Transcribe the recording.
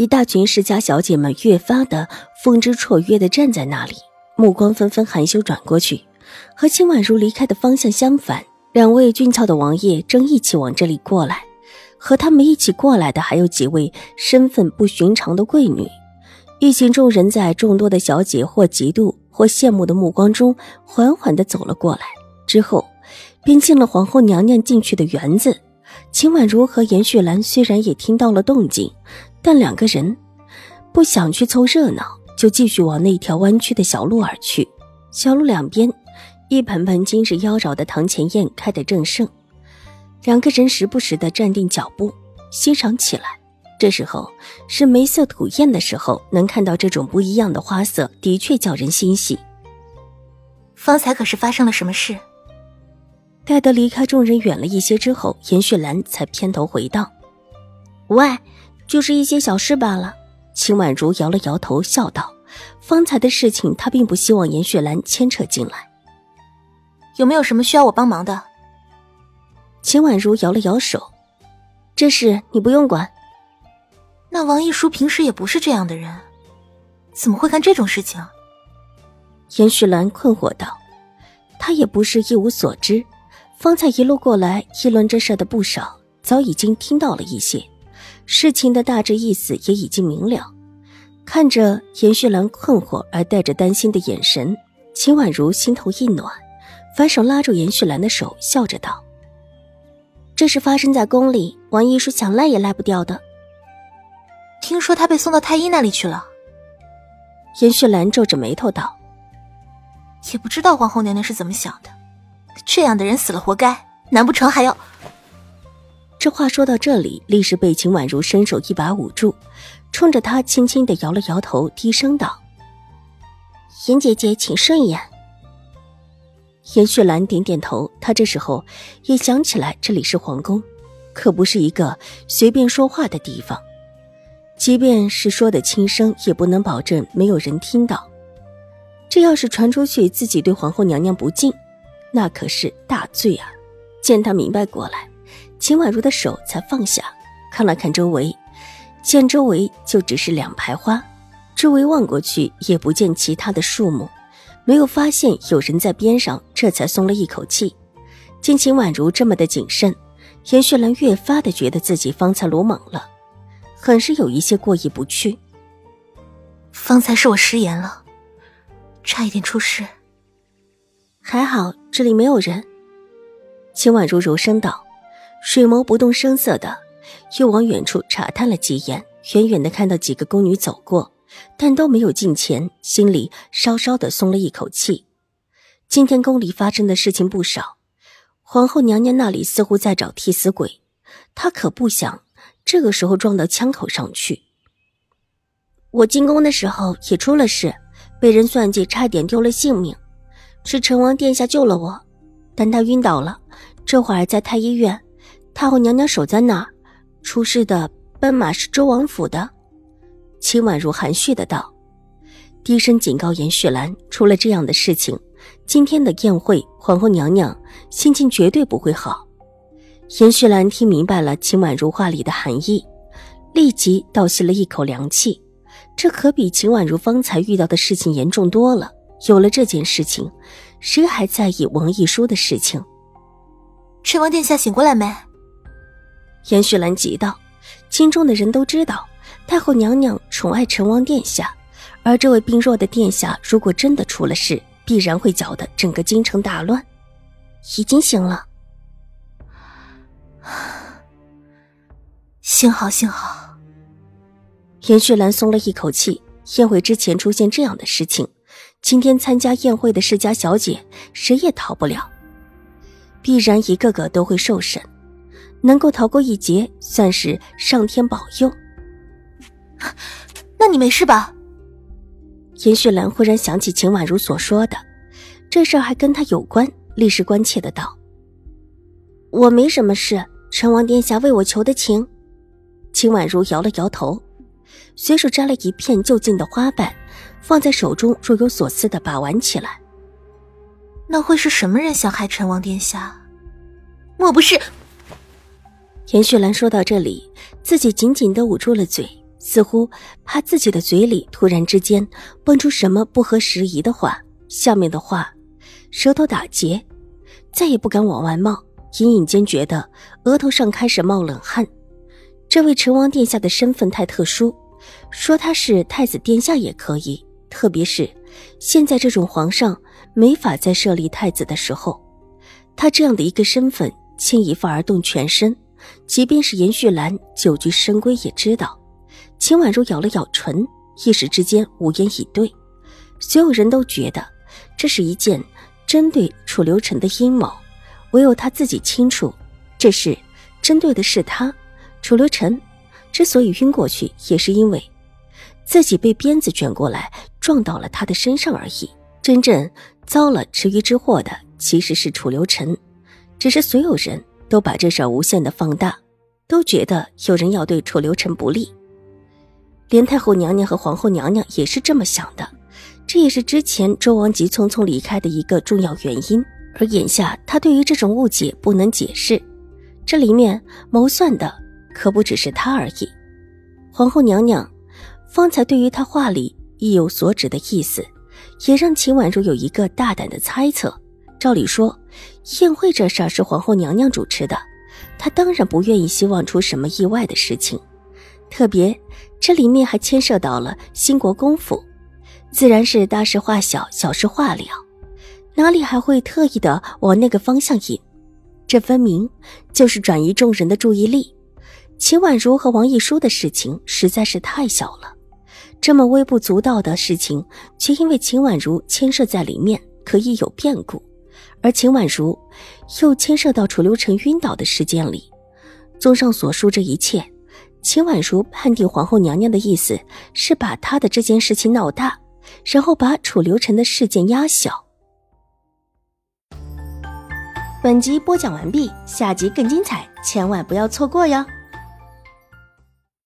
一大群世家小姐们越发的风姿绰约的站在那里，目光纷纷含羞转过去，和秦婉如离开的方向相反。两位俊俏的王爷正一起往这里过来，和他们一起过来的还有几位身份不寻常的贵女。一群众人在众多的小姐或嫉妒或羡慕的目光中，缓缓的走了过来，之后便进了皇后娘娘进去的园子。秦婉如和严旭兰虽然也听到了动静。但两个人不想去凑热闹，就继续往那条弯曲的小路而去。小路两边，一盆盆金日妖娆的堂前燕开得正盛。两个人时不时的站定脚步，欣赏起来。这时候是梅色吐艳的时候，能看到这种不一样的花色，的确叫人欣喜。方才可是发生了什么事？待得离开众人远了一些之后，严雪兰才偏头回道：“喂。”就是一些小事罢了。秦婉如摇了摇头，笑道：“方才的事情，她并不希望严雪兰牵扯进来。有没有什么需要我帮忙的？”秦婉如摇了摇手：“这事你不用管。”那王一书平时也不是这样的人，怎么会干这种事情？严雪兰困惑道：“他也不是一无所知，方才一路过来议论这事的不少，早已经听到了一些。”事情的大致意思也已经明了。看着严旭兰困惑而带着担心的眼神，秦婉如心头一暖，反手拉住严旭兰的手，笑着道：“这是发生在宫里，王一书想赖也赖不掉的。听说他被送到太医那里去了。”严旭兰皱着眉头道：“也不知道皇后娘娘是怎么想的，这样的人死了活该，难不成还要……”这话说到这里，立时被秦婉如伸手一把捂住，冲着他轻轻的摇了摇头，低声道：“严姐姐，请慎言。”严雪兰点点头，她这时候也想起来这里是皇宫，可不是一个随便说话的地方，即便是说的轻声，也不能保证没有人听到。这要是传出去，自己对皇后娘娘不敬，那可是大罪啊！见他明白过来。秦婉如的手才放下，看了看周围，见周围就只是两排花，周围望过去也不见其他的树木，没有发现有人在边上，这才松了一口气。见秦婉如这么的谨慎，严雪兰越发的觉得自己方才鲁莽了，很是有一些过意不去。方才是我失言了，差一点出事。还好这里没有人。秦婉如柔声道。水眸不动声色的，又往远处查探了几眼，远远的看到几个宫女走过，但都没有近前，心里稍稍的松了一口气。今天宫里发生的事情不少，皇后娘娘那里似乎在找替死鬼，她可不想这个时候撞到枪口上去。我进宫的时候也出了事，被人算计，差点丢了性命，是成王殿下救了我，但他晕倒了，这会儿在太医院。太后娘娘守在那，出事的奔马是周王府的。秦婉如含蓄的道，低声警告严雪兰：出了这样的事情，今天的宴会，皇后娘娘心情绝对不会好。严雪兰听明白了秦婉如话里的含义，立即倒吸了一口凉气。这可比秦婉如方才遇到的事情严重多了。有了这件事情，谁还在意王一书的事情？陈王殿下醒过来没？严雪兰急道：“京中的人都知道，太后娘娘宠爱成王殿下，而这位病弱的殿下，如果真的出了事，必然会搅得整个京城大乱。已经醒了，幸好，幸好。”严雪兰松了一口气。宴会之前出现这样的事情，今天参加宴会的世家小姐，谁也逃不了，必然一个个都会受审。能够逃过一劫，算是上天保佑。那你没事吧？严雪兰忽然想起秦婉如所说的，这事儿还跟她有关，立时关切的道：“我没什么事，陈王殿下为我求的情。”秦婉如摇了摇头，随手摘了一片就近的花瓣，放在手中，若有所思的把玩起来。那会是什么人想害陈王殿下？莫不是？田旭兰说到这里，自己紧紧的捂住了嘴。似乎怕自己的嘴里突然之间蹦出什么不合时宜的话，下面的话，舌头打结，再也不敢往外冒。隐隐间觉得额头上开始冒冷汗。这位陈王殿下的身份太特殊，说他是太子殿下也可以。特别是现在这种皇上没法再设立太子的时候，他这样的一个身份牵一发而动全身，即便是严旭兰久居深闺也知道。秦婉如咬了咬唇，一时之间无言以对。所有人都觉得这是一件针对楚留臣的阴谋，唯有他自己清楚，这是针对的是他。楚留臣之所以晕过去，也是因为自己被鞭子卷过来撞到了他的身上而已。真正遭了池鱼之祸的其实是楚留臣，只是所有人都把这事无限的放大，都觉得有人要对楚留臣不利。连太后娘娘和皇后娘娘也是这么想的，这也是之前周王急匆匆离开的一个重要原因。而眼下他对于这种误解不能解释，这里面谋算的可不只是他而已。皇后娘娘方才对于他话里意有所指的意思，也让秦婉如有一个大胆的猜测。照理说，宴会这事儿是皇后娘娘主持的，她当然不愿意希望出什么意外的事情。特别，这里面还牵涉到了兴国公府，自然是大事化小，小事化了，哪里还会特意的往那个方向引？这分明就是转移众人的注意力。秦婉如和王一书的事情实在是太小了，这么微不足道的事情，却因为秦婉如牵涉在里面，可以有变故。而秦婉如又牵涉到楚留臣晕倒的事件里。综上所述，这一切。秦婉如判定皇后娘娘的意思是把她的这件事情闹大，然后把楚留臣的事件压小。本集播讲完毕，下集更精彩，千万不要错过哟。